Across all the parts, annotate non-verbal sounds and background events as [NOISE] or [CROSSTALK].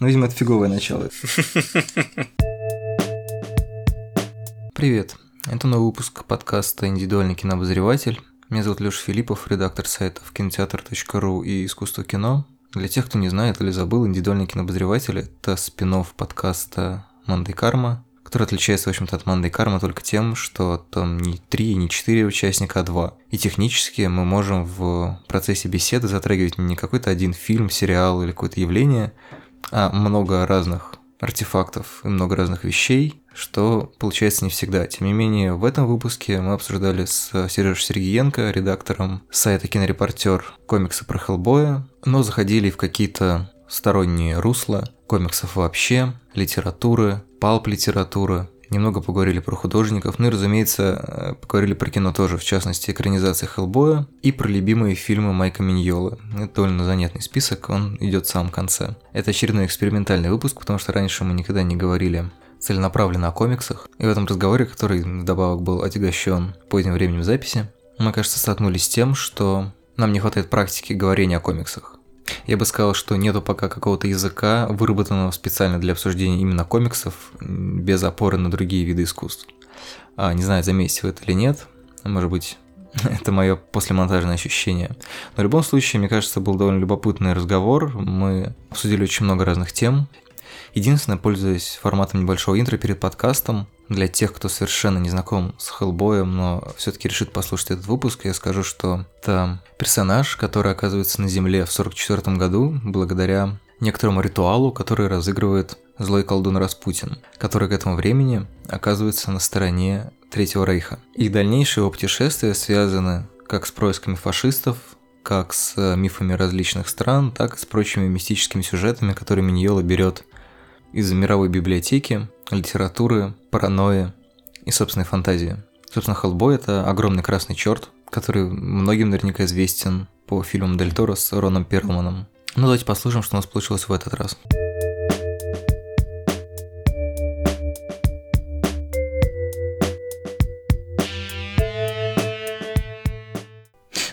Ну, видимо, это фиговое начало. [LAUGHS] Привет. Это новый выпуск подкаста «Индивидуальный кинообозреватель». Меня зовут Леша Филиппов, редактор сайтов кинотеатр.ру и «Искусство кино». Для тех, кто не знает или забыл, «Индивидуальный кинообозреватель» – это спин подкаста «Мандай Карма», который отличается, в общем-то, от Мандай Карма только тем, что там не три, не четыре участника, а два. И технически мы можем в процессе беседы затрагивать не какой-то один фильм, сериал или какое-то явление, а много разных артефактов и много разных вещей, что получается не всегда. Тем не менее, в этом выпуске мы обсуждали с Сережей Сергеенко, редактором сайта «Кинорепортер» комиксы про Хеллбоя, но заходили в какие-то сторонние русла комиксов вообще, литературы, палп-литературы, немного поговорили про художников, ну и, разумеется, поговорили про кино тоже, в частности, экранизация Хеллбоя и про любимые фильмы Майка Миньолы. Это довольно занятный список, он идет в самом конце. Это очередной экспериментальный выпуск, потому что раньше мы никогда не говорили целенаправленно о комиксах. И в этом разговоре, который вдобавок был отягощен поздним временем записи, мы, кажется, столкнулись с тем, что нам не хватает практики говорения о комиксах. Я бы сказал, что нету пока какого-то языка, выработанного специально для обсуждения именно комиксов, без опоры на другие виды искусств. А, не знаю, заметите вы это или нет, может быть, [LAUGHS] это мое послемонтажное ощущение. Но в любом случае, мне кажется, был довольно любопытный разговор. Мы обсудили очень много разных тем. Единственное, пользуясь форматом небольшого интро перед подкастом, для тех, кто совершенно не знаком с Хеллбоем, но все-таки решит послушать этот выпуск, я скажу, что это персонаж, который оказывается на Земле в 1944 году благодаря некоторому ритуалу, который разыгрывает злой колдун Распутин, который к этому времени оказывается на стороне Третьего Рейха. Их дальнейшие его путешествия связаны как с происками фашистов, как с мифами различных стран, так и с прочими мистическими сюжетами, которые Миньола берет из мировой библиотеки, литературы, паранойи и собственной фантазии. Собственно, Хеллбой – это огромный красный черт, который многим наверняка известен по фильмам Дель Торо с Роном Перлманом. Ну, давайте послушаем, что у нас получилось в этот раз.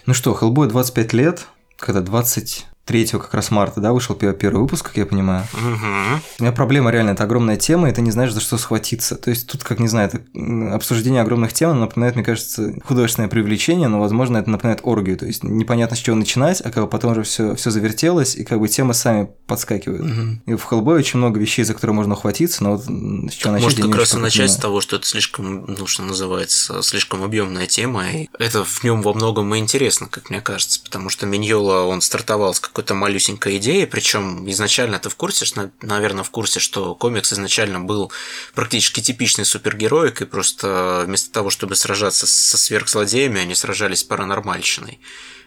Ну что, Хеллбой 25 лет, когда 20 3 как раз марта, да, вышел первый выпуск, как я понимаю. Угу. У меня проблема реально, это огромная тема, и ты не знаешь, за что схватиться. То есть тут, как не знаю, это обсуждение огромных тем напоминает, мне кажется, художественное привлечение, но, возможно, это напоминает оргию. То есть непонятно, с чего начинать, а как бы потом уже все, все завертелось, и как бы темы сами подскакивают. Угу. И в Хеллбой очень много вещей, за которые можно ухватиться, но вот с чего начать, Может, как раз и начать с того, что это слишком, ну, что называется, слишком объемная тема, и это в нем во многом и интересно, как мне кажется, потому что Миньола, он стартовал с какой-то малюсенькой идеи, причем изначально ты в курсе, наверное, в курсе, что комикс изначально был практически типичной супергероикой, просто вместо того, чтобы сражаться со сверхзлодеями, они сражались с паранормальщиной.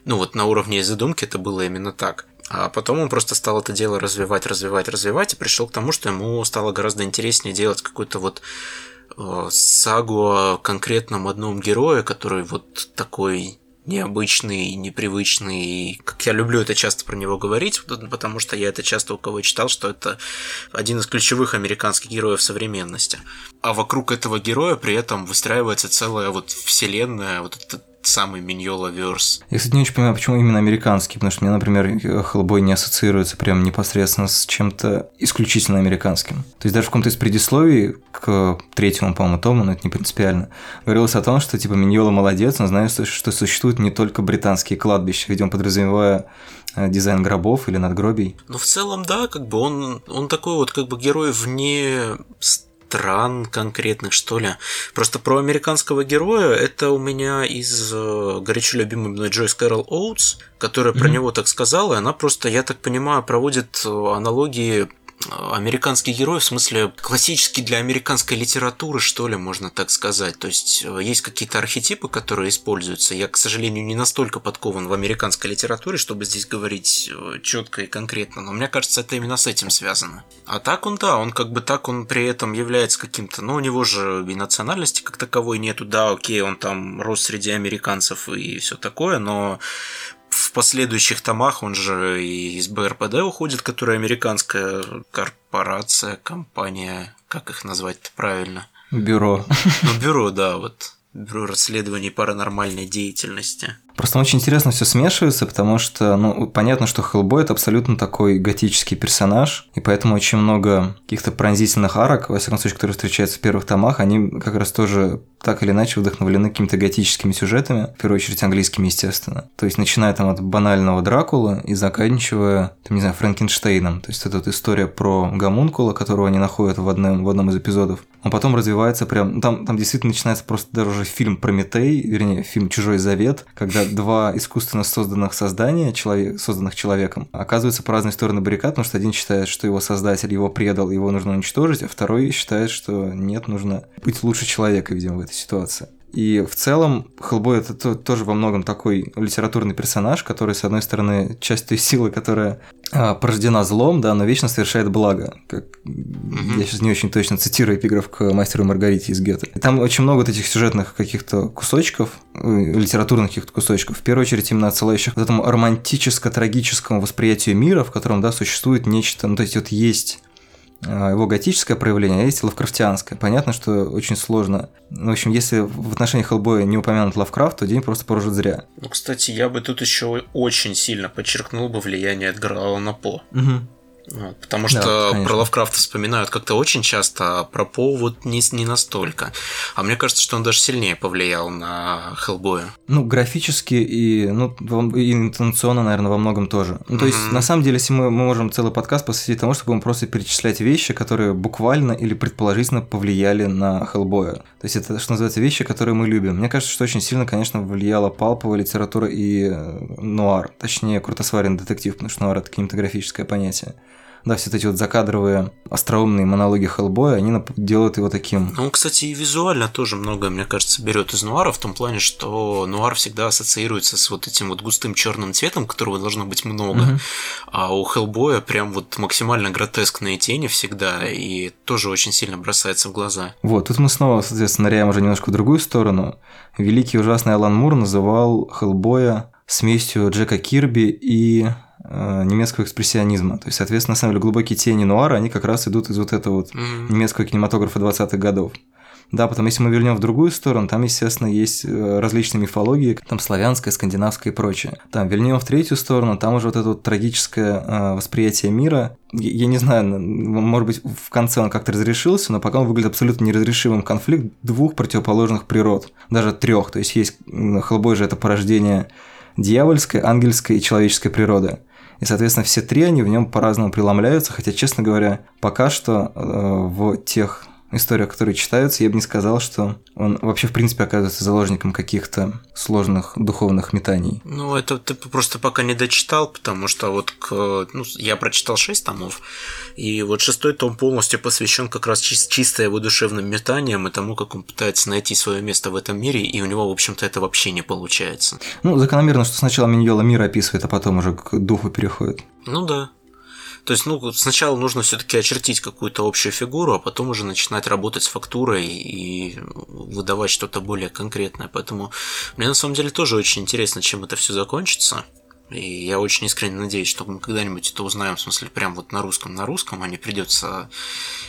Ну вот на уровне задумки это было именно так. А потом он просто стал это дело развивать, развивать, развивать, и пришел к тому, что ему стало гораздо интереснее делать какую-то вот э, сагу о конкретном одном герое, который вот такой необычный, непривычный. Как я люблю это часто про него говорить, потому что я это часто у кого читал, что это один из ключевых американских героев современности. А вокруг этого героя при этом выстраивается целая вот вселенная, вот этот самый Миньола Верс. Я, кстати, не очень понимаю, почему именно американский, потому что мне, например, Хеллбой не ассоциируется прям непосредственно с чем-то исключительно американским. То есть даже в каком-то из предисловий к третьему, по-моему, тому, но это не принципиально, говорилось о том, что типа Миньола молодец, он знает, что существуют не только британские кладбища, видимо, подразумевая э, дизайн гробов или надгробий. Ну, в целом, да, как бы он, он такой вот как бы герой вне стран конкретных, что ли. Просто про американского героя это у меня из э, горячо любимой мной Джойс Кэрол Оутс, которая mm-hmm. про него так сказала, и она просто, я так понимаю, проводит э, аналогии американский герой, в смысле классический для американской литературы, что ли, можно так сказать. То есть э, есть какие-то архетипы, которые используются. Я, к сожалению, не настолько подкован в американской литературе, чтобы здесь говорить э, четко и конкретно, но мне кажется, это именно с этим связано. А так он, да, он как бы так, он при этом является каким-то, ну, у него же и национальности как таковой нету, да, окей, он там рос среди американцев и все такое, но последующих томах он же и из БРПД уходит, которая американская корпорация, компания, как их назвать правильно? Бюро. Ну, бюро, да, вот Бюро расследований паранормальной деятельности. Просто очень интересно все смешивается, потому что, ну, понятно, что Хеллбой это абсолютно такой готический персонаж, и поэтому очень много каких-то пронзительных арок, во всяком случае, которые встречаются в первых томах, они как раз тоже так или иначе вдохновлены какими-то готическими сюжетами, в первую очередь английскими, естественно. То есть, начиная там от банального Дракула и заканчивая, там, не знаю, Франкенштейном. То есть, это вот история про гомункула, которого они находят в одном, в одном из эпизодов. Он потом развивается прям... Ну, там, там действительно начинается просто даже уже фильм Прометей, вернее, фильм Чужой Завет, когда два искусственно созданных создания, человек, созданных человеком, оказываются по разные стороны баррикад, потому что один считает, что его создатель его предал, его нужно уничтожить, а второй считает, что нет, нужно быть лучше человека, видимо, в этой ситуации. И в целом Хеллбой это тоже во многом такой литературный персонаж, который, с одной стороны, часть той силы, которая а, порождена злом, да, но вечно совершает благо. Как, mm-hmm. Я сейчас не очень точно цитирую эпиграф к мастеру Маргарите из Гетто. И там очень много вот этих сюжетных каких-то кусочков, э, литературных каких-то кусочков. В первую очередь именно отсылающих к этому романтическо-трагическому восприятию мира, в котором, да, существует нечто, ну, то есть вот есть а, его готическое проявление, а есть лавкрафтианское. Понятно, что очень сложно. В общем, если в отношении Хеллбоя не упомянут Лавкрафт, то день просто прожит зря. Ну, кстати, я бы тут еще очень сильно подчеркнул бы влияние Эдгара Аллана По. Угу. Вот, потому что да, про Лавкрафта вспоминают как-то очень часто, а про По вот не, не настолько. А мне кажется, что он даже сильнее повлиял на Хеллбоя. Ну, графически и, ну, и интонационно, наверное, во многом тоже. Ну, то mm-hmm. есть, на самом деле, если мы, мы можем целый подкаст посвятить тому, чтобы мы просто перечислять вещи, которые буквально или предположительно повлияли на Хеллбоя. То есть, это, что называется, вещи, которые мы любим. Мне кажется, что очень сильно, конечно, влияла палповая литература и э, нуар. Точнее, крутосваренный детектив, потому что нуар – это кинематографическое понятие да, все эти вот закадровые остроумные монологи Хеллбоя, они делают его таким. Ну, кстати, и визуально тоже много, мне кажется, берет из нуара, в том плане, что нуар всегда ассоциируется с вот этим вот густым черным цветом, которого должно быть много, угу. а у Хеллбоя прям вот максимально гротескные тени всегда, и тоже очень сильно бросается в глаза. Вот, тут мы снова, соответственно, ныряем уже немножко в другую сторону. Великий ужасный Алан Мур называл Хеллбоя смесью Джека Кирби и немецкого экспрессионизма. То есть, соответственно, на самом деле, глубокие тени нуара, они как раз идут из вот этого вот mm-hmm. немецкого кинематографа 20-х годов. Да, потом, если мы вернем в другую сторону, там, естественно, есть э, различные мифологии, там славянская, скандинавская и прочее. Там вернем в третью сторону, там уже вот это вот трагическое э, восприятие мира. Я, я не знаю, может быть, в конце он как-то разрешился, но пока он выглядит абсолютно неразрешимым конфликт двух противоположных природ, даже трех. То есть есть Хеллбой же это порождение дьявольской, ангельской и человеческой природы. И, соответственно, все три они в нем по-разному преломляются, хотя, честно говоря, пока что э, в тех историях, которые читаются, я бы не сказал, что он вообще, в принципе, оказывается заложником каких-то сложных духовных метаний. Ну, это ты просто пока не дочитал, потому что вот к... ну, я прочитал шесть томов, и вот шестой том полностью посвящен как раз чисто его душевным метаниям и тому, как он пытается найти свое место в этом мире, и у него, в общем-то, это вообще не получается. Ну, закономерно, что сначала Миньола мир описывает, а потом уже к духу переходит. Ну да. То есть, ну, сначала нужно все-таки очертить какую-то общую фигуру, а потом уже начинать работать с фактурой и выдавать что-то более конкретное. Поэтому мне на самом деле тоже очень интересно, чем это все закончится. И я очень искренне надеюсь, что мы когда-нибудь это узнаем, в смысле, прям вот на русском, на русском, а не придется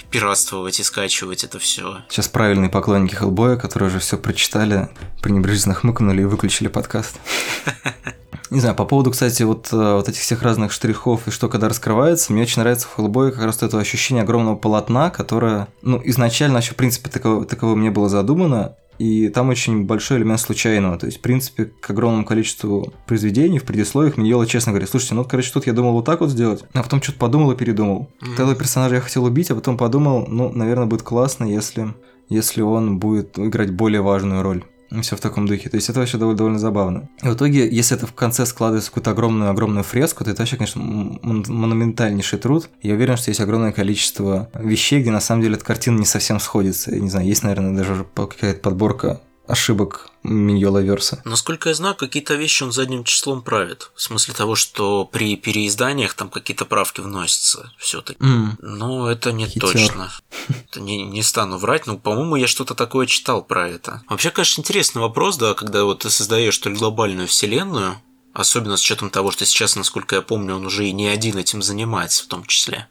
пиратствовать и скачивать это все. Сейчас правильные поклонники Хеллбоя, которые уже все прочитали, пренебрежительно хмыкнули и выключили подкаст. [LAUGHS] Не знаю, по поводу, кстати, вот, э, вот этих всех разных штрихов и что когда раскрывается, мне очень нравится в Хеллбое как раз это ощущение огромного полотна, которое, ну, изначально еще, в принципе, таково, таково мне было задумано, и там очень большой элемент случайного. То есть, в принципе, к огромному количеству произведений в предисловиях Миньола честно говорит, слушайте, ну, короче, тут я думал вот так вот сделать, а потом что-то подумал и передумал. Mm-hmm. Этого персонажа я хотел убить, а потом подумал, ну, наверное, будет классно, если, если он будет играть более важную роль. Все в таком духе. То есть это вообще довольно, довольно забавно. И в итоге, если это в конце складывается в какую-то огромную-огромную фреску, то это вообще, конечно, монументальнейший труд. Я уверен, что есть огромное количество вещей, где на самом деле эта картина не совсем сходится. Я не знаю, есть, наверное, даже какая-то подборка ошибок Миньола Верса. Насколько я знаю, какие-то вещи он задним числом правит. В смысле того, что при переизданиях там какие-то правки вносятся все-таки. Mm. Но это не Хитер. точно. [LAUGHS] Это не, не стану врать, но, по-моему, я что-то такое читал про это. Вообще, конечно, интересный вопрос, да, когда вот ты создаешь столь глобальную вселенную, особенно с учетом того, что сейчас, насколько я помню, он уже и не один этим занимается в том числе.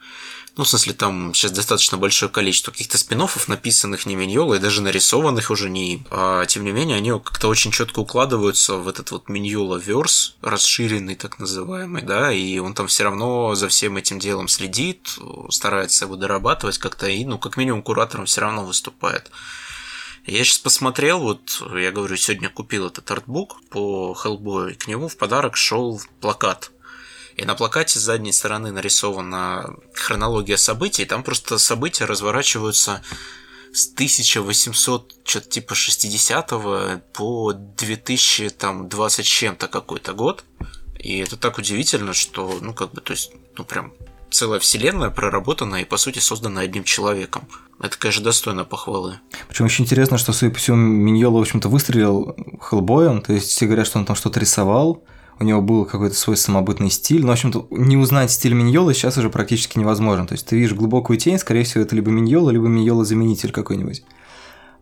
Ну, в смысле, там сейчас достаточно большое количество каких-то спин написанных не Миньолой, даже нарисованных уже не а, тем не менее, они как-то очень четко укладываются в этот вот Миньола верс, расширенный так называемый, да, и он там все равно за всем этим делом следит, старается его дорабатывать как-то, и, ну, как минимум, куратором все равно выступает. Я сейчас посмотрел, вот я говорю, сегодня купил этот артбук по Hellboy, и к нему в подарок шел плакат. И на плакате с задней стороны нарисована хронология событий, там просто события разворачиваются с 1800, что-то типа 60 по 2020 чем-то какой-то год. И это так удивительно, что, ну, как бы, то есть, ну, прям целая вселенная проработана и, по сути, создана одним человеком. Это, конечно, достойно похвалы. Причем очень интересно, что, судя по всему, Миньола, в общем-то, выстрелил Хеллбоем, то есть все говорят, что он там что-то рисовал, у него был какой-то свой самобытный стиль, но, в общем-то, не узнать стиль Миньола сейчас уже практически невозможно. То есть ты видишь глубокую тень, скорее всего, это либо Миньола, либо Миньола-заменитель какой-нибудь.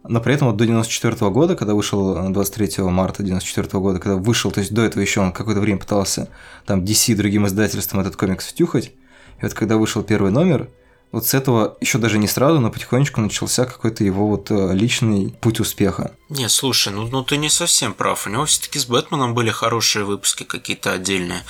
Но при этом вот до 94 года, когда вышел 23 марта 94 года, когда вышел, то есть до этого еще он какое-то время пытался там DC другим издательством этот комикс втюхать, и вот когда вышел первый номер, вот с этого еще даже не сразу, но потихонечку начался какой-то его вот э, личный путь успеха. Не, слушай, ну, ну ты не совсем прав. У него все-таки с Бэтменом были хорошие выпуски какие-то отдельные.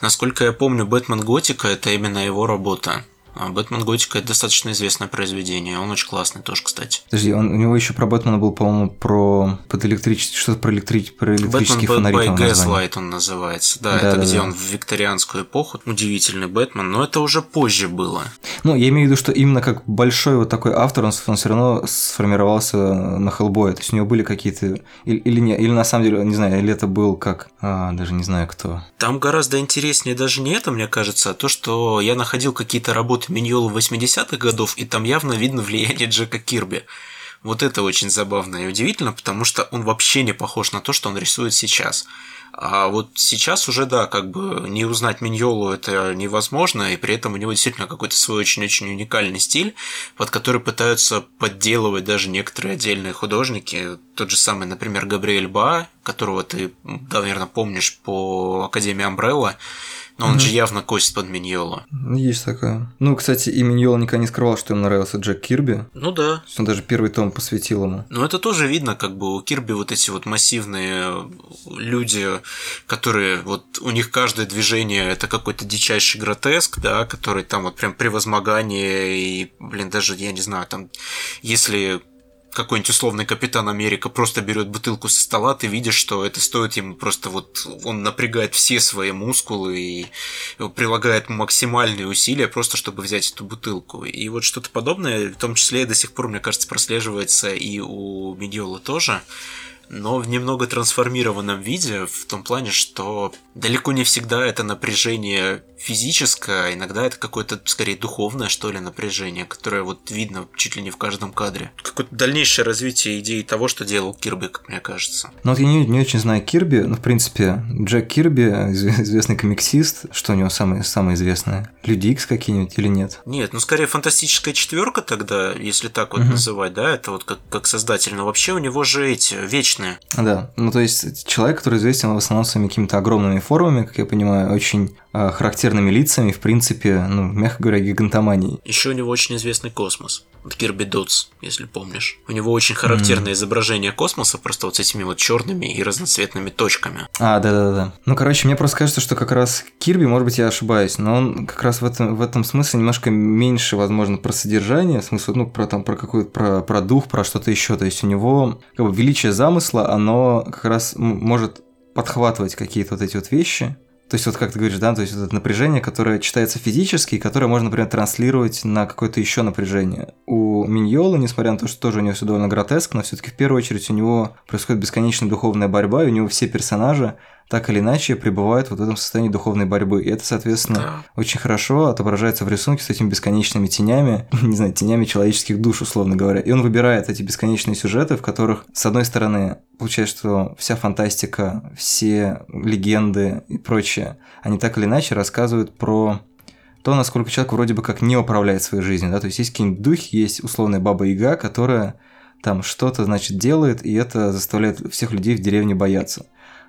Насколько я помню, Бэтмен Готика это именно его работа. А Бэтмен Готика это достаточно известное произведение. Он очень классный тоже, кстати. Подожди, он, у него еще про Бэтмена был, по-моему, про под электричество, что-то про, электри... про электрические Бэтмен фонари. by Gaslight он называется. Да, да это да, где да. он в викторианскую эпоху. Удивительный Бэтмен, но это уже позже было. Ну, я имею в виду, что именно как большой вот такой автор, он, он все равно сформировался на Хеллбое. То есть у него были какие-то... Или, или не, или на самом деле, не знаю, или это был как... А, даже не знаю кто. Там гораздо интереснее даже не это, мне кажется, а то, что я находил какие-то работы от Миньола 80-х годов, и там явно видно влияние Джека Кирби. Вот это очень забавно и удивительно, потому что он вообще не похож на то, что он рисует сейчас. А вот сейчас уже, да, как бы не узнать Миньолу это невозможно, и при этом у него действительно какой-то свой очень-очень уникальный стиль, под который пытаются подделывать даже некоторые отдельные художники. Тот же самый, например, Габриэль Ба, которого ты, наверное, помнишь по Академии Амбрелла, но он mm-hmm. же явно косит под Миньола. Есть такое. Ну, кстати, и Миньола никогда не скрывал, что ему нравился Джек Кирби. Ну да. Он даже первый том посвятил ему. Ну, это тоже видно, как бы у Кирби вот эти вот массивные люди, которые вот у них каждое движение это какой-то дичайший гротеск, да, который там вот прям превозмогание и, блин, даже, я не знаю, там, если какой-нибудь условный капитан Америка просто берет бутылку со стола, ты видишь, что это стоит ему просто вот он напрягает все свои мускулы и прилагает максимальные усилия просто чтобы взять эту бутылку. И вот что-то подобное, в том числе до сих пор, мне кажется, прослеживается и у Медиола тоже но в немного трансформированном виде, в том плане, что далеко не всегда это напряжение физическое, а иногда это какое-то, скорее, духовное, что ли, напряжение, которое вот видно чуть ли не в каждом кадре. Какое-то дальнейшее развитие идеи того, что делал Кирби, как мне кажется. Ну вот я не, не очень знаю Кирби, но, в принципе, Джек Кирби, известный комиксист, что у него самое, самое известное? Люди Икс какие-нибудь или нет? Нет, ну, скорее, фантастическая четверка тогда, если так вот угу. называть, да, это вот как, как создатель, но вообще у него же эти вечные. Да, ну, то есть человек, который известен в основном своими какими-то огромными формами, как я понимаю, очень э, характерными характерными лицами, в принципе, ну, мягко говоря, гигантоманией. Еще у него очень известный космос. Кирби Дотс, если помнишь. У него очень характерное mm. изображение космоса, просто вот с этими вот черными и разноцветными точками. А, да-да-да. Ну, короче, мне просто кажется, что как раз Кирби, может быть, я ошибаюсь, но он как раз в этом, в этом смысле немножко меньше, возможно, про содержание, в смысле, ну, про там, про какой-то, про, про дух, про что-то еще. То есть у него, как бы, величие замысла, оно как раз может подхватывать какие-то вот эти вот вещи, то есть вот как ты говоришь, да, то есть вот это напряжение, которое читается физически, и которое можно, например, транслировать на какое-то еще напряжение. У Миньола, несмотря на то, что тоже у него все довольно гротескно, но все-таки в первую очередь у него происходит бесконечная духовная борьба, и у него все персонажи так или иначе пребывают вот в этом состоянии духовной борьбы. И это, соответственно, да. очень хорошо отображается в рисунке с этими бесконечными тенями, [LAUGHS] не знаю, тенями человеческих душ, условно говоря. И он выбирает эти бесконечные сюжеты, в которых, с одной стороны, получается, что вся фантастика, все легенды и прочее, они так или иначе рассказывают про то, насколько человек вроде бы как не управляет своей жизнью, да, то есть есть какие-нибудь духи, есть условная баба-яга, которая там что-то, значит, делает, и это заставляет всех людей в деревне бояться.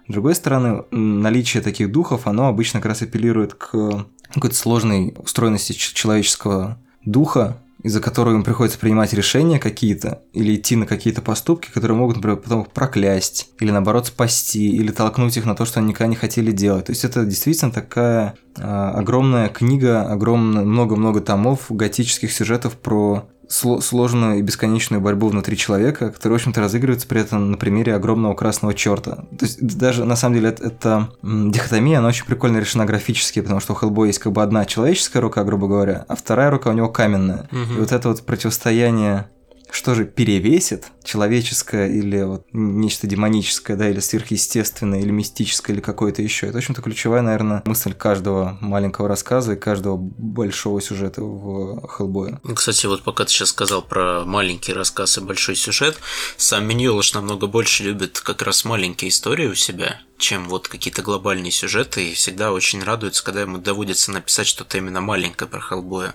С другой стороны, наличие таких духов, оно обычно как раз апеллирует к какой-то сложной устроенности человеческого духа, из-за которого им приходится принимать решения какие-то или идти на какие-то поступки, которые могут, например, потом их проклясть, или наоборот спасти, или толкнуть их на то, что они никогда не хотели делать. То есть это действительно такая э, огромная книга, огромное много-много томов готических сюжетов про сложную и бесконечную борьбу внутри человека, которая, в общем-то, разыгрывается при этом на примере огромного красного черта. То есть даже, на самом деле, это, это дихотомия, она очень прикольно решена графически, потому что у Хеллбоя есть как бы одна человеческая рука, грубо говоря, а вторая рука у него каменная. Угу. И вот это вот противостояние что же перевесит человеческое или вот нечто демоническое, да, или сверхъестественное, или мистическое, или какое-то еще. Это, в общем-то, ключевая, наверное, мысль каждого маленького рассказа и каждого большого сюжета в Хеллбое. Ну, кстати, вот пока ты сейчас сказал про маленький рассказ и большой сюжет, сам Миньолыш намного больше любит как раз маленькие истории у себя, чем вот какие-то глобальные сюжеты, и всегда очень радуется, когда ему доводится написать что-то именно маленькое про Хеллбоя.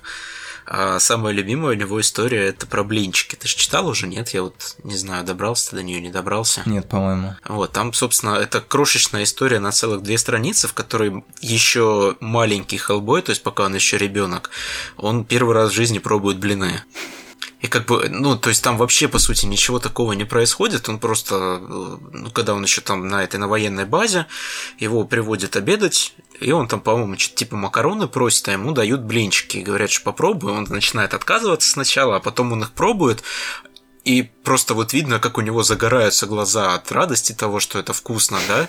А самая любимая у него история это про блинчики. Ты же читал уже, нет? Я вот не знаю, добрался ты до нее, не добрался. Нет, по-моему. Вот, там, собственно, это крошечная история на целых две страницы, в которой еще маленький Хеллбой, то есть пока он еще ребенок, он первый раз в жизни пробует блины. И как бы, ну, то есть там вообще, по сути, ничего такого не происходит. Он просто, ну, когда он еще там на этой, на военной базе, его приводят обедать, и он там, по-моему, что-то типа макароны просит, а ему дают блинчики. И говорят, что попробуй. Он начинает отказываться сначала, а потом он их пробует, и просто вот видно, как у него загораются глаза от радости того, что это вкусно, да.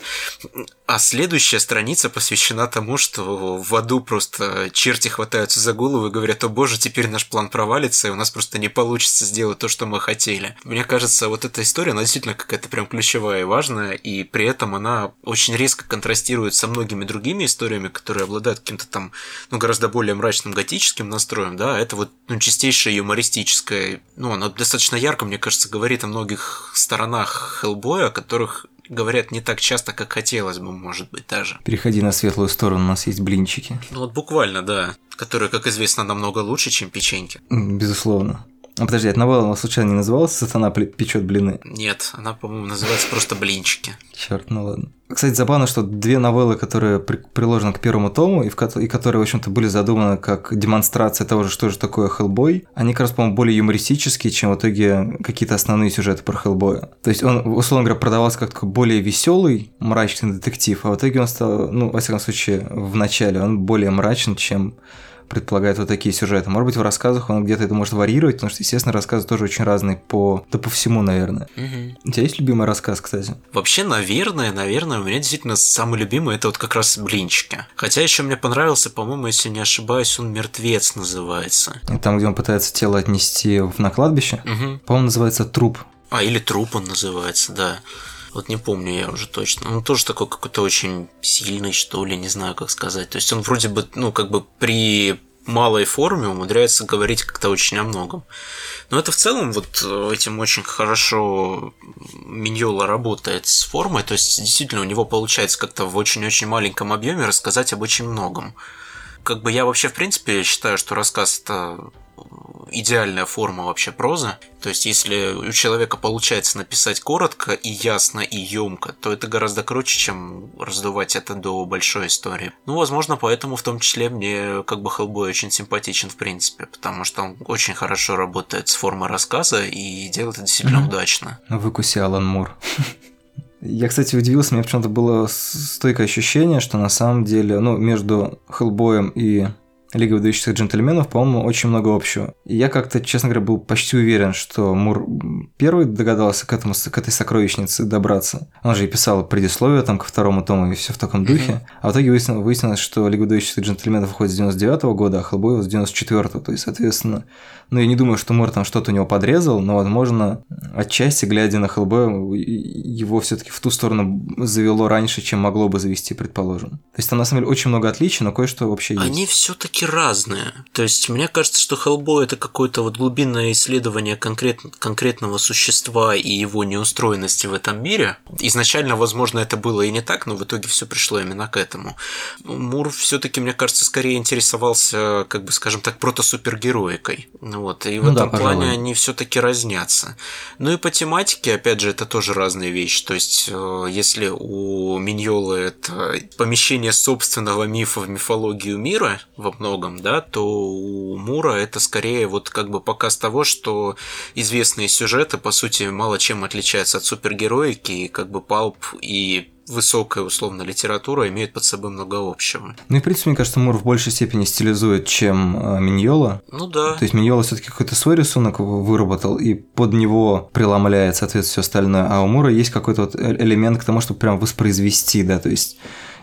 А следующая страница посвящена тому, что в аду просто черти хватаются за голову и говорят, о боже, теперь наш план провалится, и у нас просто не получится сделать то, что мы хотели. Мне кажется, вот эта история, она действительно какая-то прям ключевая и важная, и при этом она очень резко контрастирует со многими другими историями, которые обладают каким-то там, ну, гораздо более мрачным готическим настроем, да, это вот, ну, чистейшая юмористическая, ну, она достаточно ярко, мне кажется, говорит о многих сторонах Хеллбоя, о которых говорят не так часто, как хотелось бы, может быть, даже. Переходи на светлую сторону, у нас есть блинчики. Ну вот буквально, да. Которые, как известно, намного лучше, чем печеньки. Безусловно. А подожди, эта новелла случайно не называлась «Сатана печет блины»? Нет, она, по-моему, называется просто «Блинчики». Черт, ну ладно. Кстати, забавно, что две новеллы, которые при- приложены к первому тому, и, в ко- и которые, в общем-то, были задуманы как демонстрация того же, что же такое Хеллбой, они, как раз, по-моему, более юмористические, чем в итоге какие-то основные сюжеты про Хеллбоя. То есть он, условно говоря, продавался как такой более веселый, мрачный детектив, а в итоге он стал, ну, во всяком случае, в начале он более мрачен, чем предполагает вот такие сюжеты. Может быть, в рассказах он где-то это может варьировать, потому что, естественно, рассказы тоже очень разные по, да по всему, наверное. Угу. У тебя есть любимый рассказ, кстати? Вообще, наверное, наверное, у меня действительно самый любимый это вот как раз блинчики. Хотя еще мне понравился, по-моему, если не ошибаюсь, он мертвец называется. И там, где он пытается тело отнести на кладбище, угу. по-моему, называется труп. А, или труп он называется, да. Вот не помню я уже точно. Он тоже такой какой-то очень сильный, что ли, не знаю, как сказать. То есть он вроде бы, ну, как бы при малой форме умудряется говорить как-то очень о многом. Но это в целом вот этим очень хорошо Миньола работает с формой, то есть действительно у него получается как-то в очень-очень маленьком объеме рассказать об очень многом. Как бы я вообще в принципе считаю, что рассказ это идеальная форма вообще прозы. То есть, если у человека получается написать коротко и ясно и емко, то это гораздо круче, чем раздувать это до большой истории. Ну, возможно, поэтому в том числе мне как бы Хеллбой очень симпатичен в принципе, потому что он очень хорошо работает с формой рассказа и делает это действительно mm-hmm. удачно. Выкуси Алан Мур. Я, кстати, удивился, у меня почему-то было стойкое ощущение, что на самом деле, ну, между Хеллбоем и Лига выдающихся джентльменов, по-моему, очень много общего. И я как-то, честно говоря, был почти уверен, что Мур первый догадался к, этому, к этой сокровищнице добраться. Он же и писал предисловие там ко второму тому и все в таком духе. Mm-hmm. А в итоге выяснилось, выяснилось, что Лига выдающихся джентльменов выходит с 99 -го года, а Хеллбой с 94 -го. То есть, соответственно, ну, я не думаю, что Мур там что-то у него подрезал, но, возможно, отчасти, глядя на Хеллбоя, его все таки в ту сторону завело раньше, чем могло бы завести, предположим. То есть, там, на самом деле, очень много отличий, но кое-что вообще есть. Они все таки разные. То есть мне кажется, что Хеллбой это какое-то вот глубинное исследование конкрет, конкретного существа и его неустроенности в этом мире. Изначально, возможно, это было и не так, но в итоге все пришло именно к этому. Мур все-таки, мне кажется, скорее интересовался, как бы, скажем так, протосупергероикой. Вот, и в ну, этом да, плане они все-таки разнятся. Ну и по тематике, опять же, это тоже разные вещи. То есть, э, если у Миньолы это помещение собственного мифа в мифологию мира во многом, да, то у Мура это скорее вот как бы показ того, что известные сюжеты, по сути, мало чем отличаются от супергероики, и как бы Палп и высокая, условно, литература имеют под собой много общего. Ну и, в принципе, мне кажется, Мур в большей степени стилизует, чем э, Миньола. Ну да. То есть Миньола все таки какой-то свой рисунок выработал, и под него преломляет, соответственно, все остальное. А у Мура есть какой-то вот э, элемент к тому, чтобы прям воспроизвести, да, то есть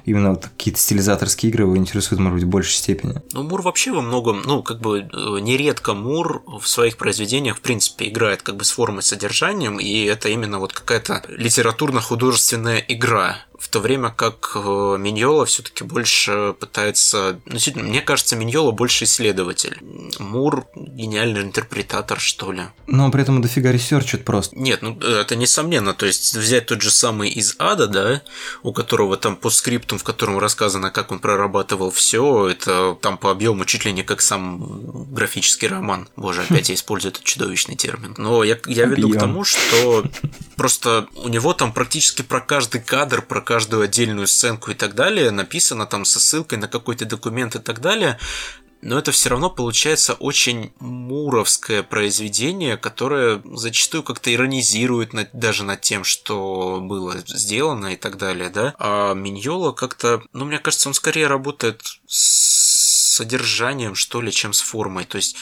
именно вот какие-то стилизаторские игры его интересуют, может быть, в большей степени. Ну, Мур вообще во многом, ну, как бы э, нередко Мур в своих произведениях, в принципе, играет как бы с формой, содержанием, и это именно вот какая-то литературно-художественная игра в то время как э, Миньола все-таки больше пытается... Ну, мне кажется, Миньола больше исследователь. Мур гениальный интерпретатор, что ли. Но при этом дофига research ит просто. Нет, ну это несомненно. То есть взять тот же самый из Ада, да, у которого там по скриптум, в котором рассказано, как он прорабатывал все, это там по объему чуть ли не как сам графический роман. Боже, [LAUGHS] опять я использую этот чудовищный термин. Но я, я веду к тому, что просто у него там практически про каждый кадр, про каждую отдельную сценку и так далее, написано там со ссылкой на какой-то документ и так далее, но это все равно получается очень муровское произведение, которое зачастую как-то иронизирует над, даже над тем, что было сделано и так далее, да. А Миньола как-то, ну, мне кажется, он скорее работает с содержанием, что ли, чем с формой. То есть,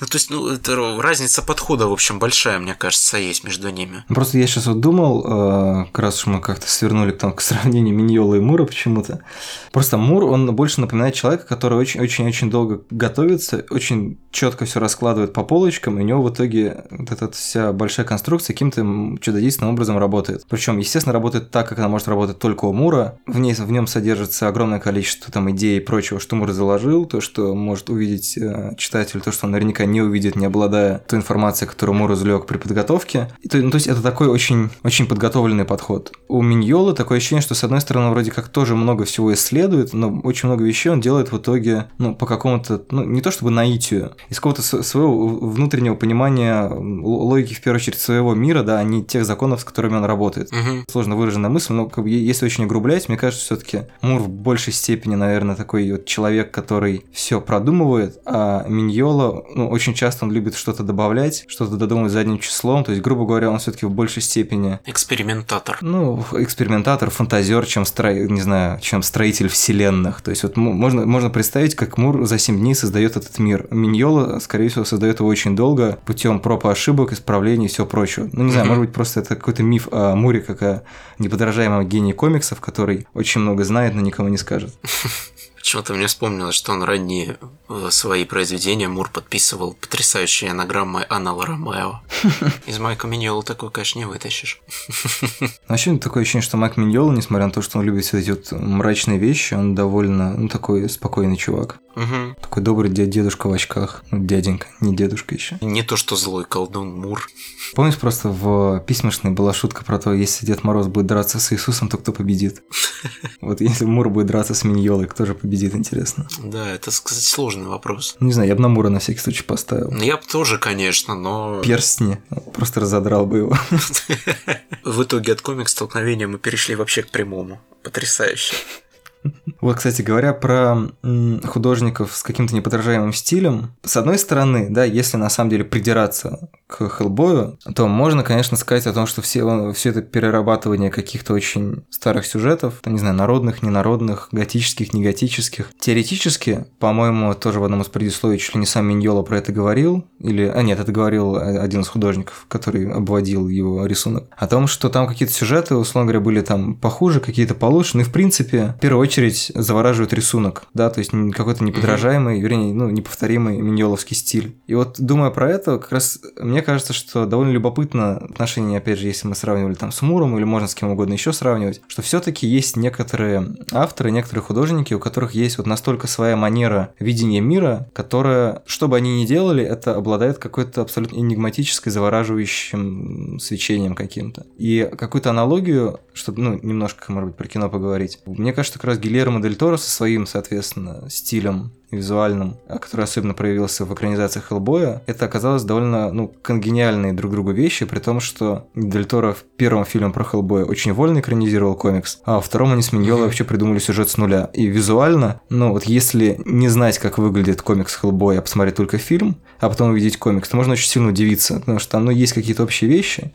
ну, то есть, ну, это разница подхода, в общем, большая, мне кажется, есть между ними. Просто я сейчас вот думал, э, как раз уж мы как-то свернули там, к сравнению Миньола и Мура почему-то. Просто Мур, он больше напоминает человека, который очень-очень-очень долго готовится, очень четко все раскладывает по полочкам, и у него в итоге вот эта вся большая конструкция каким-то чудодейственным образом работает. Причем, естественно, работает так, как она может работать только у Мура. В, ней, в нем содержится огромное количество там идей и прочего, что Мур заложил, то, что может увидеть э, читатель, то, что он наверняка не увидит, не обладая той информацией, которую Мур извлек при подготовке. И, то, ну, то есть это такой очень, очень подготовленный подход. У Миньола такое ощущение, что с одной стороны вроде как тоже много всего исследует, но очень много вещей он делает в итоге, ну, по какому-то, ну, не то чтобы наитию, из какого-то своего внутреннего понимания логики, в первую очередь, своего мира, да, а не тех законов, с которыми он работает. Угу. Сложно выраженная мысль, но как бы, если очень огрублять, мне кажется, все таки Мур в большей степени, наверное, такой вот человек, который все продумывает, а Миньола, ну, очень часто он любит что-то добавлять, что-то додумывать задним числом, то есть, грубо говоря, он все-таки в большей степени... Экспериментатор. Ну, экспериментатор, фантазер, чем, стро... не знаю, чем строитель вселенных. То есть, вот можно, можно представить, как Мур за 7 дней создает этот мир. Миньола, скорее всего, создает его очень долго, путем проб и ошибок, исправлений и всего прочего. Ну, не знаю, может быть, просто это какой-то миф о Муре, как о неподражаемом гении комиксов, который очень много знает, но никому не скажет. [LAUGHS] Почему-то мне вспомнилось, что он ранее э, свои произведения Мур подписывал потрясающей анаграммой Анала Ромео. [LAUGHS] Из Майка Миньола такой, конечно, не вытащишь. [LAUGHS] Вообще такое ощущение, что Майк Миньола, несмотря на то, что он любит все эти вот мрачные вещи, он довольно, ну, такой спокойный чувак. Угу. Такой добрый дедушка в очках. Ну, дяденька, не дедушка еще. Не то, что злой колдун Мур. Помнишь, просто в письмошной была шутка про то, если Дед Мороз будет драться с Иисусом, то кто победит? [LAUGHS] Вот если Мур будет драться с Миньолой, кто же победит, интересно? Да, это, кстати, сложный вопрос. Не знаю, я бы на Мура на всякий случай поставил. Ну, я бы тоже, конечно, но... Перстни. Просто разодрал бы его. [LAUGHS] В итоге от комик-столкновения мы перешли вообще к прямому. Потрясающе. Вот, кстати говоря, про художников с каким-то неподражаемым стилем. С одной стороны, да, если на самом деле придираться к Хеллбою, то можно, конечно, сказать о том, что все, все это перерабатывание каких-то очень старых сюжетов, не знаю, народных, ненародных, готических, неготических. Теоретически, по-моему, тоже в одном из предисловий чуть ли не сам Миньола про это говорил, или, а нет, это говорил один из художников, который обводил его рисунок, о том, что там какие-то сюжеты, условно говоря, были там похуже, какие-то получше, ну и в принципе, в первую очередь завораживает рисунок, да, то есть какой-то неподражаемый, mm-hmm. вернее, ну, неповторимый миньоловский стиль. И вот думая про это, как раз мне кажется, что довольно любопытно отношение, опять же, если мы сравнивали там с Муром или можно с кем угодно еще сравнивать, что все-таки есть некоторые авторы, некоторые художники, у которых есть вот настолько своя манера видения мира, которая, что бы они ни делали, это обладает какой-то абсолютно энигматической, завораживающим свечением каким-то. И какую-то аналогию, чтобы, ну, немножко, может быть, про кино поговорить. Мне кажется, как раз Гильермо Дель Торо со своим, соответственно, стилем визуальным, а который особенно проявился в экранизациях Хеллбоя, это оказалось довольно, ну, конгениальные друг другу вещи, при том, что Дель Торо в первом фильме про Хеллбоя очень вольно экранизировал комикс, а во втором они с Миньолой вообще придумали сюжет с нуля. И визуально, ну, вот если не знать, как выглядит комикс Хеллбоя, а посмотреть только фильм, а потом увидеть комикс, то можно очень сильно удивиться, потому что там, ну, есть какие-то общие вещи,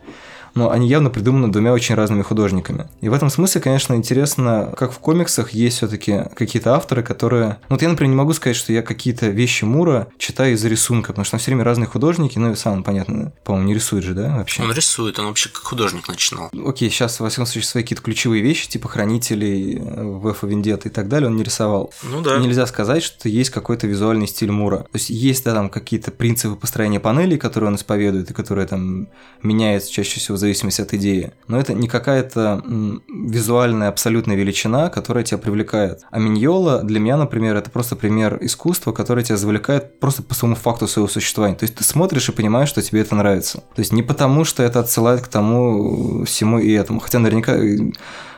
но они явно придуманы двумя очень разными художниками. И в этом смысле, конечно, интересно, как в комиксах есть все-таки какие-то авторы, которые... Ну, вот я, например, не могу сказать, что я какие-то вещи Мура читаю из-за рисунка, потому что там все время разные художники, ну, и сам, понятно, по-моему, не рисует же, да, вообще? Он рисует, он вообще как художник начинал. Окей, сейчас, во всяком случае, свои какие-то ключевые вещи, типа Хранителей, ВФ Вендетта и так далее, он не рисовал. Ну да. Нельзя сказать, что есть какой-то визуальный стиль Мура. То есть есть, да, там какие-то принципы построения панелей, которые он исповедует, и которые там меняются чаще всего в зависимости от идеи. Но это не какая-то визуальная абсолютная величина, которая тебя привлекает. А Миньола для меня, например, это просто пример искусства, который тебя завлекает просто по самому факту своего существования. То есть ты смотришь и понимаешь, что тебе это нравится. То есть не потому, что это отсылает к тому всему и этому. Хотя наверняка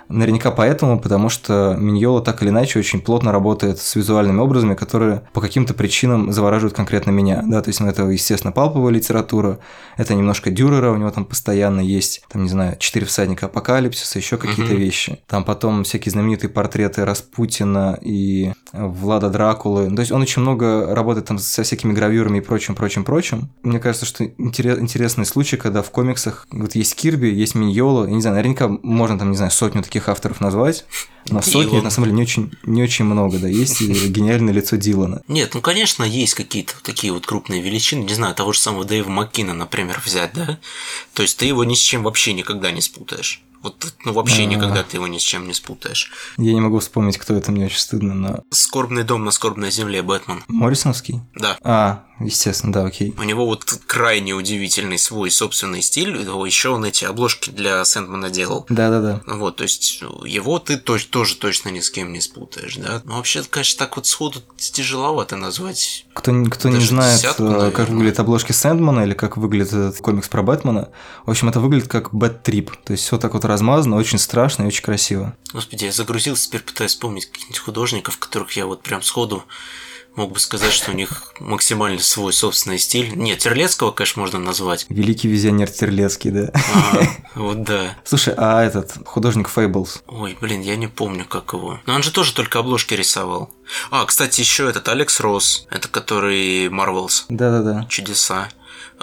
Наверняка поэтому, потому что Миньола так или иначе очень плотно работает с визуальными образами, которые по каким-то причинам завораживают конкретно меня. Да, то есть, ну, это, естественно, палповая литература, это немножко Дюрера, у него там постоянно есть, там, не знаю, четыре всадника апокалипсиса, еще какие-то угу. вещи. Там потом всякие знаменитые портреты Распутина и Влада Дракулы. То есть он очень много работает там со всякими гравюрами и прочим, прочим, прочим. Мне кажется, что интересный случай, когда в комиксах вот есть Кирби, есть Миньола, я не знаю, наверняка можно там, не знаю, сотню таких таких авторов назвать, но сотни, это, на самом деле, не очень, не очень много, да, есть [LAUGHS] гениальное лицо Дилана. Нет, ну, конечно, есть какие-то такие вот крупные величины, не знаю, того же самого Дэйва Маккина, например, взять, да, то есть ты его ни с чем вообще никогда не спутаешь. Вот, ну, вообще А-а-а. никогда ты его ни с чем не спутаешь. Я не могу вспомнить, кто это, мне очень стыдно, но... «Скорбный дом на скорбной земле» Бэтмен. Моррисонский? Да. А, естественно, да, окей. У него вот крайне удивительный свой собственный стиль, еще он эти обложки для Сэндмана делал. Да-да-да. Вот, то есть его ты то- тоже точно ни с кем не спутаешь, да? Ну, вообще, конечно, так вот сходу тяжеловато назвать. Кто, кто не знает, десятку, э, как выглядят обложки Сэндмана или как выглядит этот комикс про Бэтмена, в общем, это выглядит как Бэт-трип, то есть все так вот размазано, очень страшно и очень красиво. Господи, я загрузился, теперь пытаюсь вспомнить каких-нибудь художников, которых я вот прям сходу мог бы сказать, что у них максимально свой собственный стиль. Нет, Терлецкого, конечно, можно назвать. Великий визионер Терлецкий, да. А, [LAUGHS] вот да. Слушай, а этот художник Фейблс? Ой, блин, я не помню, как его. Но он же тоже только обложки рисовал. А, кстати, еще этот Алекс Росс, это который Марвелс. Да-да-да. Чудеса.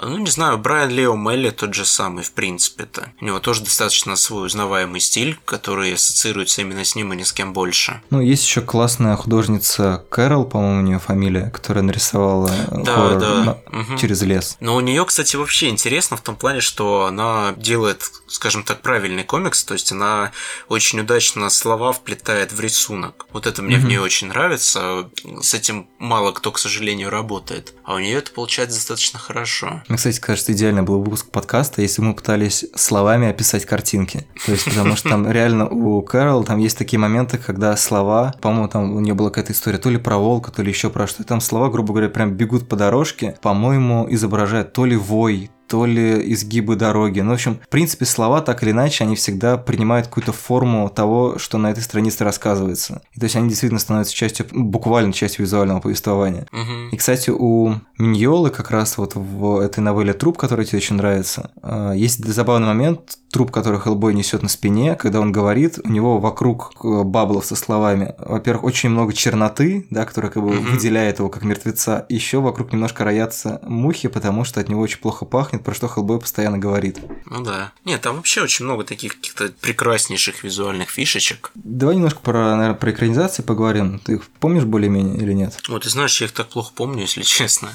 Ну, не знаю, Брайан Лео Мелли тот же самый, в принципе-то. У него тоже достаточно свой узнаваемый стиль, который ассоциируется именно с ним и ни с кем больше. Ну, есть еще классная художница Кэрол, по-моему, у нее фамилия, которая нарисовала да, хоррор да. На... Угу. через лес. Но у нее, кстати, вообще интересно в том плане, что она делает, скажем так, правильный комикс, то есть она очень удачно слова вплетает в рисунок. Вот это мне угу. в ней очень нравится. С этим мало кто, к сожалению, работает. А у нее это получается достаточно хорошо. Мне, кстати, кажется, идеальный был выпуск подкаста, если мы пытались словами описать картинки. То есть, потому что там реально у Кэрол там есть такие моменты, когда слова, по-моему, там у нее была какая-то история то ли про волка, то ли еще про что. И там слова, грубо говоря, прям бегут по дорожке, по-моему, изображают то ли вой, то ли изгибы дороги. Ну, в общем, в принципе, слова так или иначе, они всегда принимают какую-то форму того, что на этой странице рассказывается. И то есть они действительно становятся частью, буквально частью визуального повествования. Угу. И, кстати, у Миньолы как раз вот в этой новелле «Труп», которая тебе очень нравится, а, есть забавный момент, труп, который Хеллбой несет на спине, когда он говорит, у него вокруг э, баблов со словами, во-первых, очень много черноты, да, которая как бы mm-hmm. выделяет его как мертвеца, еще вокруг немножко роятся мухи, потому что от него очень плохо пахнет, про что Хеллбой постоянно говорит. Ну да. Нет, там вообще очень много таких каких-то прекраснейших визуальных фишечек. Давай немножко про, наверное, про экранизации поговорим. Ты их помнишь более-менее или нет? Вот, ты знаешь, я их так плохо помню, если [LAUGHS] честно.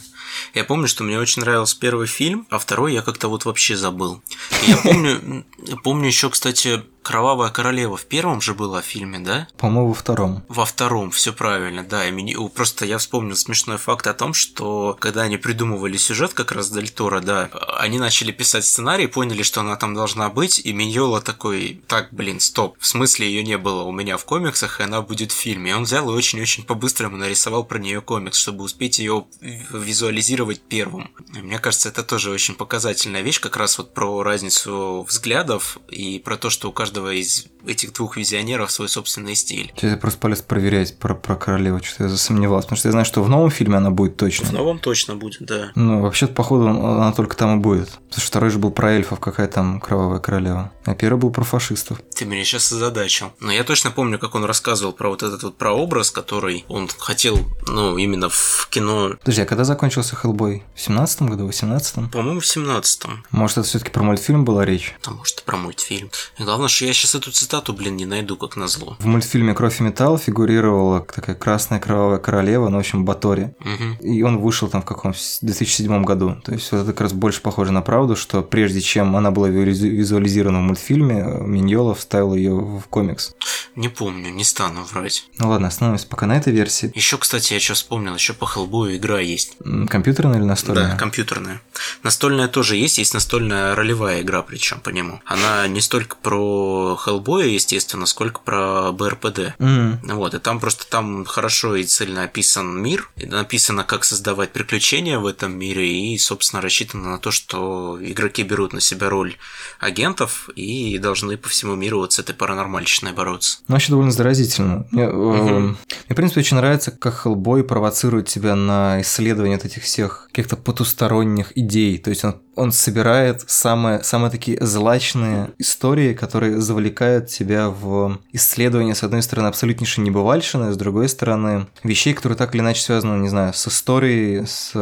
Я помню, что мне очень нравился первый фильм, а второй я как-то вот вообще забыл. я помню, помню еще, кстати, Кровавая королева в первом же была в фильме, да? По-моему, во втором. Во втором, все правильно, да. И мне, просто я вспомнил смешной факт о том, что когда они придумывали сюжет как раз Дель Торо, да, они начали писать сценарий, поняли, что она там должна быть, и Миньола такой, так, блин, стоп, в смысле ее не было у меня в комиксах, и она будет в фильме. И он взял и очень-очень по-быстрому нарисовал про нее комикс, чтобы успеть ее визуализировать первым. И мне кажется, это тоже очень показательная вещь, как раз вот про разницу взглядов и про то, что у каждого каждого из этих двух визионеров свой собственный стиль. Сейчас я просто полез проверять про, про королеву, что-то я засомневался, потому что я знаю, что в новом фильме она будет точно. В новом точно будет, да. Ну, вообще-то, походу, она только там и будет. Потому что второй же был про эльфов, какая там кровавая королева. А первый был про фашистов. Ты меня сейчас озадачил. Но я точно помню, как он рассказывал про вот этот вот прообраз, который он хотел, ну, именно в кино. Подожди, а когда закончился Хеллбой? В 17 году, в 18 По-моему, в 17-м. Может, это все-таки про мультфильм была речь? А может, про мультфильм. И главное, что я сейчас эту цитату, блин, не найду, как назло. В мультфильме «Кровь и металл» фигурировала такая красная кровавая королева, ну, в общем, Батори. Угу. И он вышел там в каком 2007 году. То есть вот это как раз больше похоже на правду, что прежде чем она была визу- визуализирована в мультфильме, Миньола вставил ее в комикс. Не помню, не стану врать. Ну ладно, остановимся пока на этой версии. Еще, кстати, я что вспомнил, еще по Хеллбою игра есть. Компьютерная или настольная? Да, компьютерная. Настольная тоже есть, есть настольная ролевая игра, причем по нему. Она не столько про Хеллбоя, естественно, сколько про БРПД. М, Вот, и там просто там хорошо и цельно описан мир, написано, как создавать приключения в этом мире, и, собственно, рассчитано на то, что игроки берут на себя роль агентов и должны по всему миру вот с этой паранормальщиной бороться. Ну, вообще довольно заразительно. Мне, э, мне, в принципе, очень нравится, как Хеллбой провоцирует тебя на исследование вот этих всех каких-то потусторонних идей. То есть он, он собирает самые, самые такие злачные истории, которые завлекают тебя в исследование, с одной стороны, абсолютнейшей небывальщины, с другой стороны, вещей, которые так или иначе связаны, не знаю, с историей, с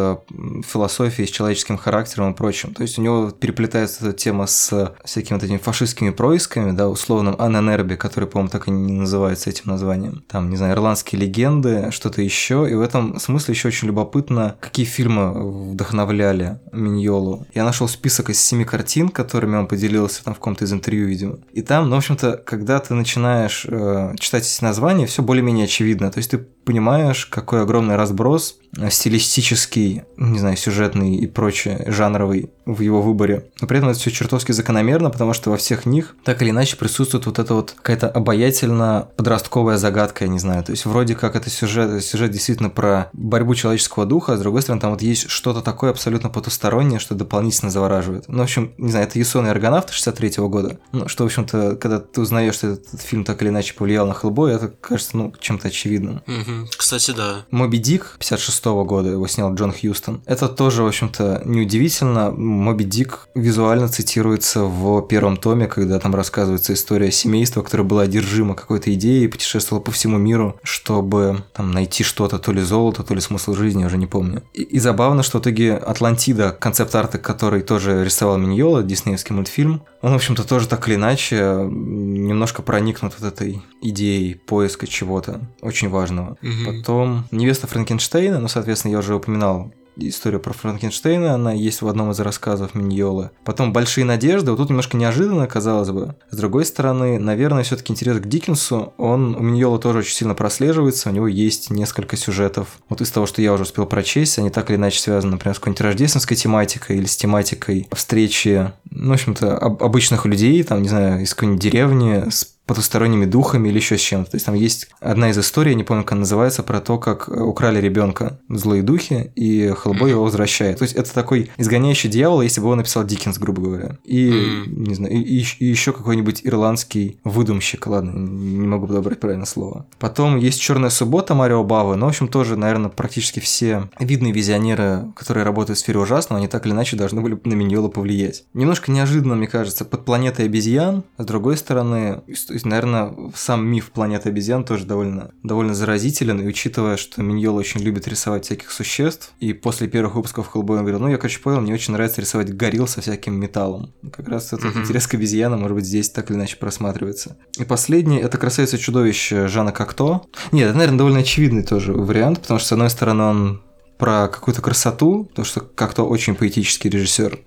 философией, с человеческим характером и прочим. То есть у него переплетается эта тема с всякими вот этими фашистскими происками, да, условным Анненербе, который, по-моему, так и не называется этим названием. Там, не знаю, ирландские легенды, что-то еще. И в этом смысле еще очень любопытно, какие фильмы вдохновляли Миньолу. Я нашел список из семи картин, которыми он поделился там в каком-то из интервью, видимо. И там, ну, в общем-то, когда ты начинаешь э, читать эти названия, все более-менее очевидно. То есть ты понимаешь, какой огромный разброс стилистический, не знаю, сюжетный и прочее, жанровый в его выборе. Но при этом это все чертовски закономерно, потому что во всех них так или иначе присутствует вот эта вот какая-то обаятельно подростковая загадка, я не знаю. То есть вроде как это сюжет, сюжет действительно про борьбу человеческого духа, а с другой стороны там вот есть что-то такое абсолютно потустороннее, что дополнительно завораживает. Ну, в общем, не знаю, это Ясон и Аргонавты 63 года. Ну, что, в общем-то, когда ты узнаешь, что этот фильм так или иначе повлиял на Хеллбой, это кажется, ну, чем-то очевидным. Мгм. Кстати, да. Моби Дик 56 года, его снял Джон Хьюстон. Это тоже, в общем-то, неудивительно. Моби Дик визуально цитируется в первом томе, когда там рассказывается история семейства, которое было одержимо какой-то идеей и путешествовало по всему миру, чтобы там найти что-то, то ли золото, то ли смысл жизни, уже не помню. И, и забавно, что в итоге Атлантида, концепт-арта, который тоже рисовал Миньола, диснеевский мультфильм, он, в общем-то, тоже так или иначе немножко проникнут вот этой идеей поиска чего-то очень важного. Мгм. Потом «Невеста Франкенштейна», ну, соответственно, я уже упоминал историю про Франкенштейна, она есть в одном из рассказов Миньолы. Потом «Большие надежды», вот тут немножко неожиданно, казалось бы. С другой стороны, наверное, все таки интерес к Диккенсу, он у Миньола тоже очень сильно прослеживается, у него есть несколько сюжетов. Вот из того, что я уже успел прочесть, они так или иначе связаны, например, с какой-нибудь рождественской тематикой или с тематикой встречи, ну, в общем-то, об- обычных людей, там, не знаю, из какой-нибудь деревни, с потусторонними духами или еще с чем-то. То есть там есть одна из историй, я не помню, как она называется, про то, как э, украли ребенка злые духи, и Хеллбой его возвращает. То есть это такой изгоняющий дьявола, если бы его написал Диккенс, грубо говоря. И, не знаю, и, и еще какой-нибудь ирландский выдумщик, ладно, не могу подобрать правильное слово. Потом есть Черная суббота Марио Бавы, но, в общем, тоже, наверное, практически все видные визионеры, которые работают в сфере ужасного, они так или иначе должны были на Миньола повлиять. Немножко неожиданно, мне кажется, под планетой обезьян, а с другой стороны, то есть, наверное, сам миф планеты обезьян тоже довольно, довольно заразителен, и учитывая, что Миньола очень любит рисовать всяких существ, и после первых выпусков Хеллбоя он говорил, ну, я, короче, понял, мне очень нравится рисовать горилл со всяким металлом. Как раз этот Мгм. интерес к обезьянам, может быть, здесь так или иначе просматривается. И последний – это «Красавица и чудовище» Жана Кокто. Нет, это, наверное, довольно очевидный тоже вариант, потому что, с одной стороны, он про какую-то красоту, потому что Кокто очень поэтический режиссер.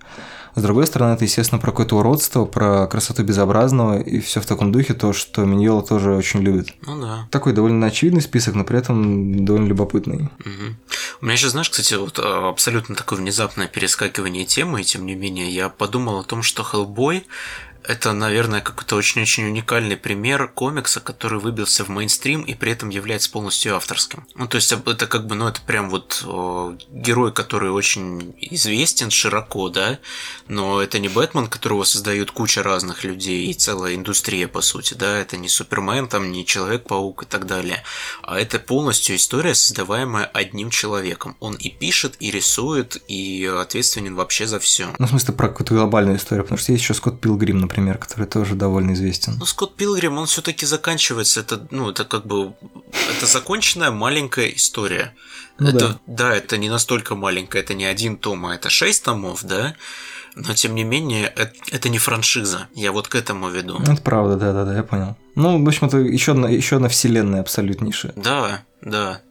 С другой стороны, это, естественно, про какое-то уродство, про красоту безобразного и все в таком духе, то, что Миньола тоже очень любит. Ну да. Такой довольно очевидный список, но при этом довольно любопытный. Мгм. У меня сейчас, знаешь, кстати, вот а, абсолютно такое внезапное перескакивание темы, и тем не менее, я подумал о том, что Хеллбой Это, наверное, какой-то очень-очень уникальный пример комикса, который выбился в мейнстрим и при этом является полностью авторским. Ну, то есть это как бы, ну, это прям вот о, герой, который очень известен широко, да, но это не Бэтмен, которого создают куча разных людей и целая индустрия, по сути, да, это не Супермен, там, не Человек-паук и так далее, а это полностью история, создаваемая одним человеком. Он и пишет, и рисует, и ответственен вообще за все. Ну, в смысле, про какую-то глобальную историю, потому что есть еще Скотт Пилгрим, например, который тоже довольно известен. Ну, Скотт Пилгрим, он все-таки заканчивается, это, ну, это как бы, это законченная маленькая история. Ну, это, да. да, это не настолько маленькая, это не один том, а это шесть томов, да, но тем не менее, это, это не франшиза. Я вот к этому веду. Это правда, да, да, да, я понял. Ну, в общем, это еще одна, еще одна вселенная абсолютнейшая. Да, да.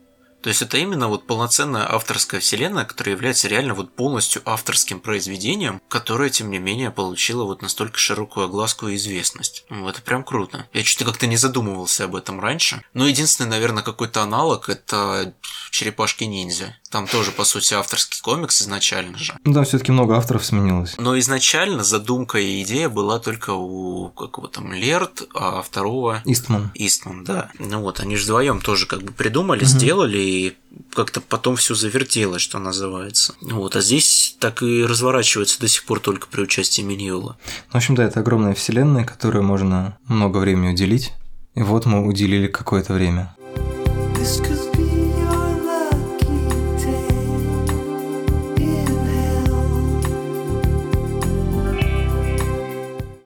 То есть это именно вот полноценная авторская вселенная, которая является реально вот полностью авторским произведением, которое, тем не менее, получило вот настолько широкую огласку и известность. Ну, это прям круто. Я что-то как-то не задумывался об этом раньше. Но единственный, наверное, какой-то аналог это Черепашки-ниндзя. Там тоже, по сути, авторский комикс изначально же. Ну, там все-таки много авторов сменилось. Но изначально задумка и идея была только у какого там Лерт, а второго... Истман. Истман, да. Ну вот, они же вдвоем тоже как бы придумали, угу. сделали, и как-то потом все завертелось, что называется. Вот, а здесь так и разворачивается до сих пор только при участии Миньола. В общем, да, это огромная вселенная, которую можно много времени уделить. И вот мы уделили какое-то время. This